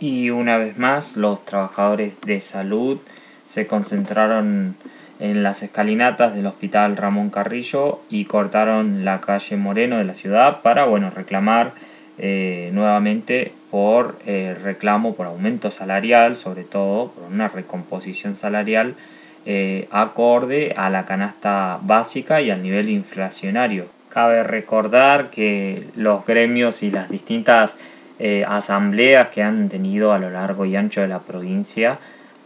Y una vez más, los trabajadores de salud se concentraron en las escalinatas del Hospital Ramón Carrillo y cortaron la calle Moreno de la ciudad para bueno, reclamar eh, nuevamente por eh, reclamo por aumento salarial, sobre todo por una recomposición salarial eh, acorde a la canasta básica y al nivel inflacionario. Cabe recordar que los gremios y las distintas asambleas que han tenido a lo largo y ancho de la provincia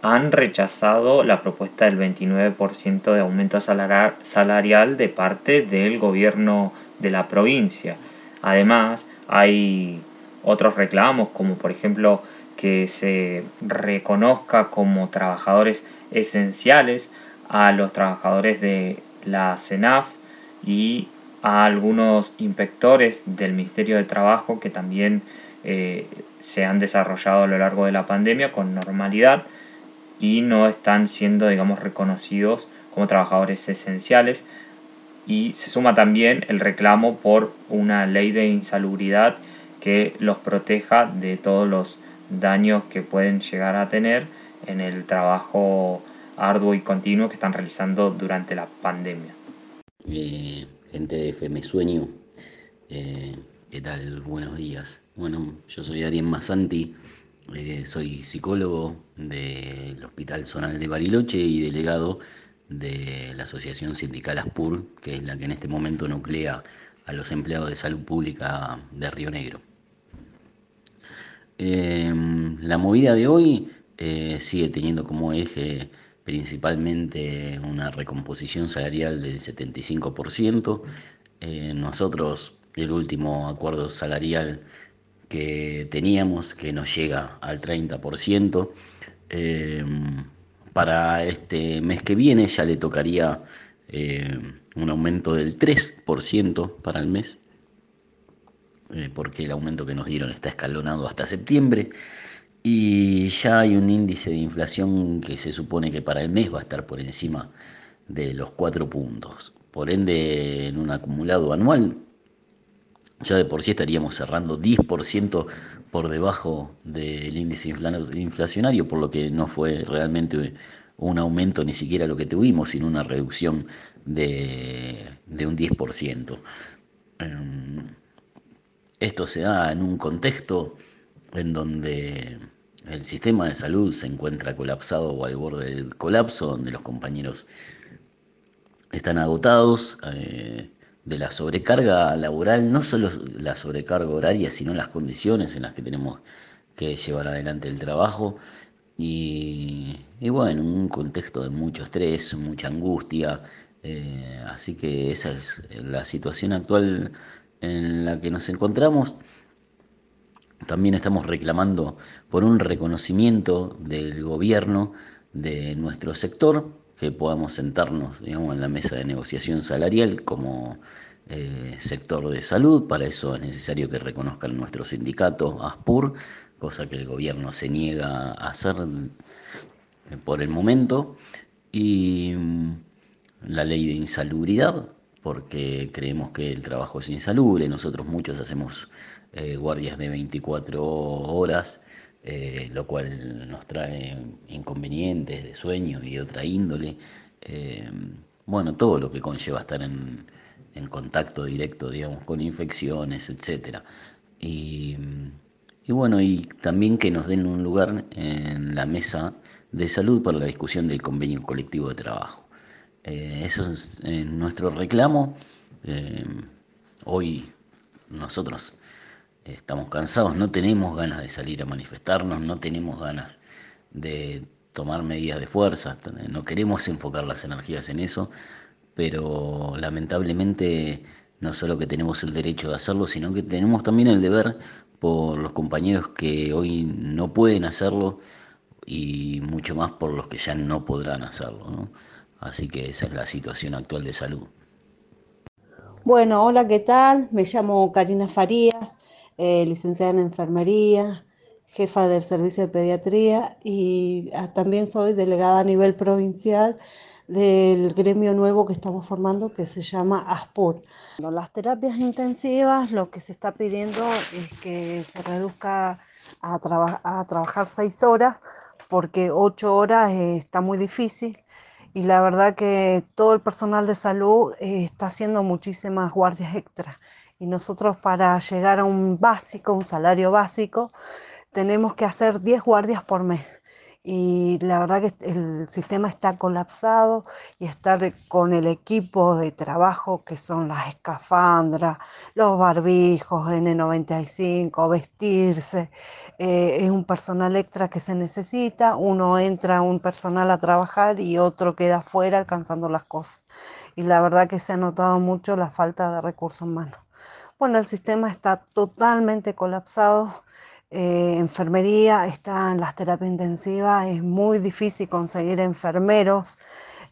han rechazado la propuesta del 29% de aumento salarial de parte del gobierno de la provincia. Además, hay otros reclamos, como por ejemplo que se reconozca como trabajadores esenciales a los trabajadores de la CENAF y a algunos inspectores del Ministerio de Trabajo que también eh, se han desarrollado a lo largo de la pandemia con normalidad y no están siendo, digamos, reconocidos como trabajadores esenciales. Y se suma también el reclamo por una ley de insalubridad que los proteja de todos los daños que pueden llegar a tener en el trabajo arduo y continuo que están realizando durante la pandemia. Eh, gente de FM Sueño, eh, ¿qué tal? Buenos días. Bueno, yo soy Ariel Masanti eh, soy psicólogo del Hospital Zonal de Bariloche y delegado de la Asociación Sindical ASPUR, que es la que en este momento nuclea a los empleados de salud pública de Río Negro. Em, la movida de hoy eh, sigue teniendo como eje principalmente una recomposición salarial del 75%. Eh, nosotros, el último acuerdo salarial que teníamos, que nos llega al 30%. Eh, para este mes que viene ya le tocaría eh, un aumento del 3% para el mes, eh, porque el aumento que nos dieron está escalonado hasta septiembre. Y ya hay un índice de inflación que se supone que para el mes va a estar por encima de los 4 puntos. Por ende, en un acumulado anual ya de por sí estaríamos cerrando 10% por debajo del índice inflacionario, por lo que no fue realmente un aumento ni siquiera lo que tuvimos, sino una reducción de, un 10%. Em, esto se da en un contexto en donde el sistema de salud se encuentra colapsado o al borde del colapso, donde los compañeros están agotados. Eh, de la sobrecarga laboral, no solo la sobrecarga horaria, sino las condiciones en las que tenemos que llevar adelante el trabajo. Y, bueno, un contexto de mucho estrés, mucha angustia. Eh, así que esa es la situación actual en la que nos encontramos. También estamos reclamando por un reconocimiento del gobierno de nuestro sector, que podamos sentarnos digamos, en la mesa de negociación salarial como eh, sector de salud. Para eso es necesario que reconozcan nuestro sindicato, ASPUR, cosa que el gobierno se niega a hacer eh, por el momento. Y mm, la ley de insalubridad, porque creemos que el trabajo es insalubre. Nosotros muchos hacemos eh, guardias de 24 horas eh, lo cual nos trae inconvenientes de sueño y de otra índole. Eh, bueno, todo lo que conlleva estar en, contacto directo, digamos, con infecciones, etc. Y, bueno, y también que nos den un lugar en la mesa de salud para la discusión del convenio colectivo de trabajo. Eh, eso es nuestro reclamo. hoy nosotros estamos cansados, no tenemos ganas de salir a manifestarnos, no tenemos ganas de tomar medidas de fuerza, no queremos enfocar las energías en eso, pero lamentablemente no solo que tenemos el derecho de hacerlo, sino que tenemos también el deber por los compañeros que hoy no pueden hacerlo y mucho más por los que ya no podrán hacerlo. Así que esa es la situación actual de salud. Bueno, hola, ¿qué tal? Me llamo Karina Farías. Eh, licenciada en enfermería, jefa del servicio de pediatría y ah, también soy delegada a nivel provincial del gremio nuevo que estamos formando que se llama ASPUR. Las terapias intensivas lo que se está pidiendo es que se reduzca a, a trabajar seis horas porque ocho horas eh, está muy difícil y la verdad que todo el personal de salud eh, está haciendo muchísimas guardias extras y nosotros para llegar a un básico, un salario básico, tenemos que hacer 10 guardias por mes y la verdad que el sistema está colapsado y estar con el equipo de trabajo que son las escafandras, los barbijos N95, vestirse, eh, es un personal extra que se necesita, uno entra un personal a trabajar y otro queda afuera alcanzando las cosas. Y la verdad que se ha notado mucho la falta de recursos humanos. Bueno, el sistema está totalmente colapsado eh, enfermería, están las terapias intensivas, es muy difícil conseguir enfermeros,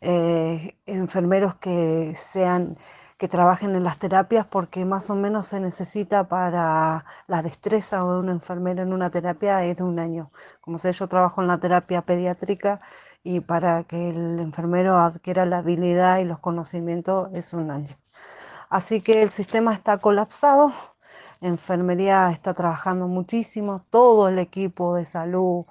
eh, enfermeros que sean que trabajen en las terapias porque más o menos se necesita para la destreza de un enfermero en una terapia es de un año. Como sé, yo trabajo en la terapia pediátrica y para que el enfermero adquiera la habilidad y los conocimientos es un año. Así que el sistema está colapsado, enfermería está trabajando muchísimo, todo el equipo de salud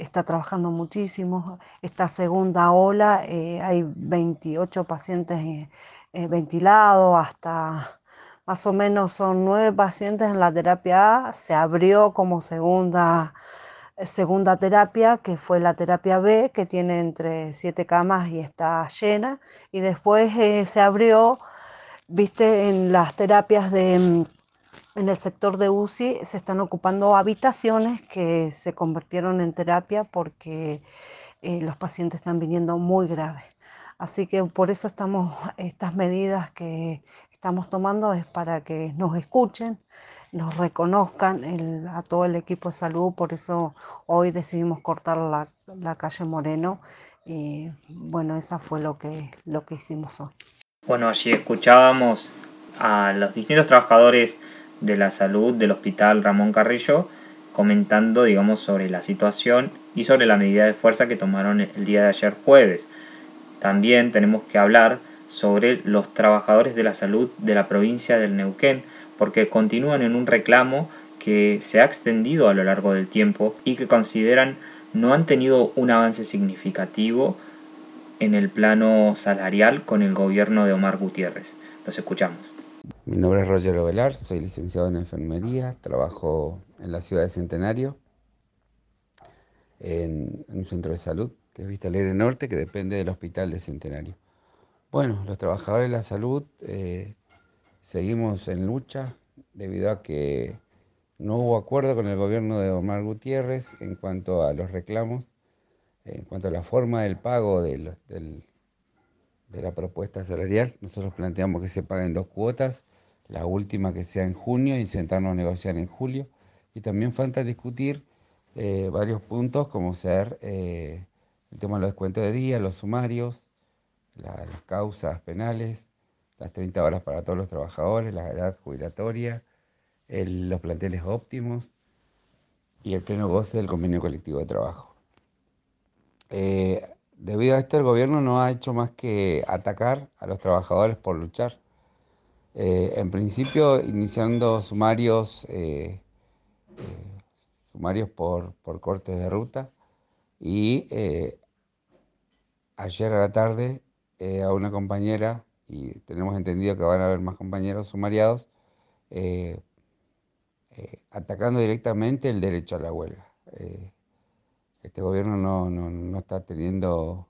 está trabajando muchísimo. Esta segunda ola eh, hay 28 pacientes eh, eh, ventilados, hasta más o menos son nueve pacientes en la terapia A. Se abrió como segunda, segunda terapia, que fue la terapia B, que tiene entre siete camas y está llena. Y después se abrió, viste, en las terapias de mm, en el sector de UCI se están ocupando habitaciones que se convirtieron en terapia porque eh, los pacientes están viniendo muy graves. Así que por eso estamos, estas medidas que estamos tomando es para que nos escuchen, nos reconozcan a todo el equipo de salud. Por eso hoy decidimos cortar la, la calle Moreno y bueno, esa fue lo que, lo que hicimos hoy. Bueno, allí escuchábamos a los distintos trabajadores de la Salud del Hospital Ramón Carrillo, comentando, digamos, sobre la situación y sobre la medida de fuerza que tomaron el día de ayer jueves. También tenemos que hablar sobre los trabajadores de la salud de la provincia del Neuquén, porque continúan en un reclamo que se ha extendido a lo largo del tiempo y que consideran no han tenido un avance significativo en el plano salarial con el gobierno de Omar Gutiérrez. Los escuchamos. Mi nombre es Roger Ovelar, soy licenciado en enfermería, trabajo en la ciudad de Centenario, en, un centro de salud que es Vista Alegre Norte, que depende del hospital de Centenario. Bueno, los trabajadores de la salud eh, seguimos en lucha debido a que no hubo acuerdo con el gobierno de Omar Gutiérrez en cuanto a los reclamos, en cuanto a la forma del pago de la propuesta salarial. Nosotros planteamos que se paguen dos cuotas, la última que sea en junio y sentarnos a negociar en julio. Y también falta discutir eh, varios puntos como ser eh, el tema de los descuentos de día, los sumarios, las causas penales, las 30 horas para todos los trabajadores, la edad jubilatoria, los planteles óptimos y el pleno goce del convenio colectivo de trabajo. Eh, Debido a esto, el gobierno no ha hecho más que atacar a los trabajadores por luchar. Eh, en principio, iniciando sumarios, eh, eh, sumarios por, por, cortes de ruta y ayer a la tarde a una compañera, y tenemos entendido que van a haber más compañeros sumariados, atacando directamente el derecho a la huelga. Este gobierno no, está teniendo,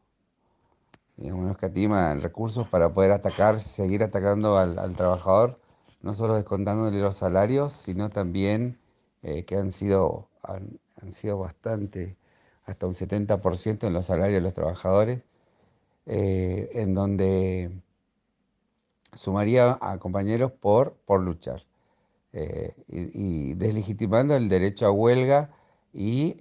digamos, no escatima recursos para poder atacar, seguir atacando al, trabajador, no solo descontándole los salarios, sino también eh, que han sido, han, sido bastante, hasta un 70% en los salarios de los trabajadores, eh, en donde sumaría a compañeros por, por luchar eh, y, deslegitimando el derecho a huelga y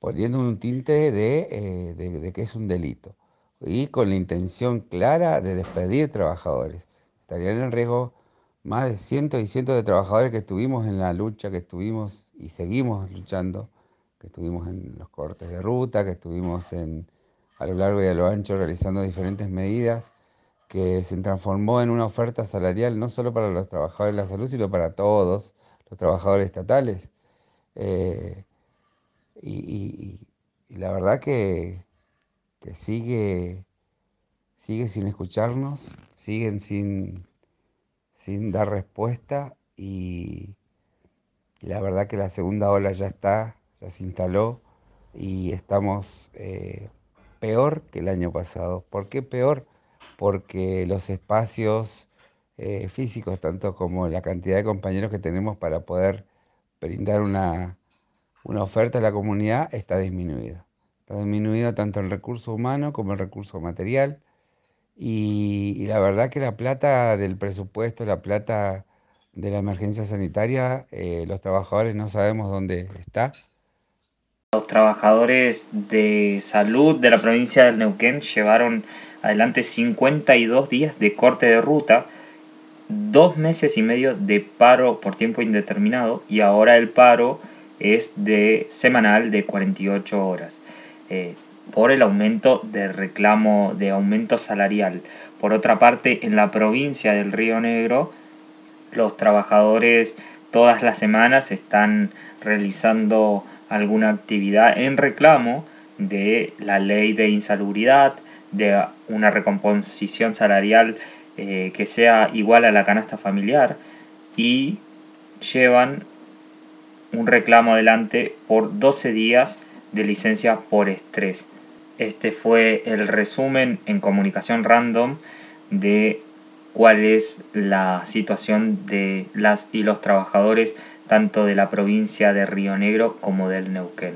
poniendo un tinte eh, de, que es un delito y con la intención clara de despedir trabajadores. Estarían en riesgo más de cientos y cientos de trabajadores que estuvimos en la lucha, que estuvimos y seguimos luchando, que estuvimos en los cortes de ruta, que estuvimos en, a lo largo y a lo ancho realizando diferentes medidas, que se transformó en una oferta salarial no solo para los trabajadores de la salud, sino para todos los trabajadores estatales. Eh, y, la verdad que, sigue, sigue sin escucharnos, siguen sin, sin dar respuesta y, la verdad que la segunda ola ya está, ya se instaló y estamos eh, peor que el año pasado. ¿Por qué peor? Porque los espacios eh, físicos, tanto como la cantidad de compañeros que tenemos para poder brindar una, una oferta a la comunidad, está disminuida. Está disminuido tanto el recurso humano como el recurso material. Y, la verdad que la plata del presupuesto, la plata de la emergencia sanitaria, eh, los trabajadores no sabemos dónde está. Los trabajadores de salud de la provincia del Neuquén llevaron adelante 52 días de corte de ruta dos meses y medio de paro por tiempo indeterminado y ahora el paro es de semanal de 48 horas eh, por el aumento de reclamo de aumento salarial. Por otra parte, en la provincia del Río Negro, los trabajadores todas las semanas están realizando alguna actividad en reclamo de la ley de insalubridad, de una recomposición salarial eh, que sea igual a la canasta familiar y llevan un reclamo adelante por 12 días de licencia por estrés. Este fue el resumen en comunicación random de cuál es la situación de las y los trabajadores tanto de la provincia de Río Negro como del Neuquén.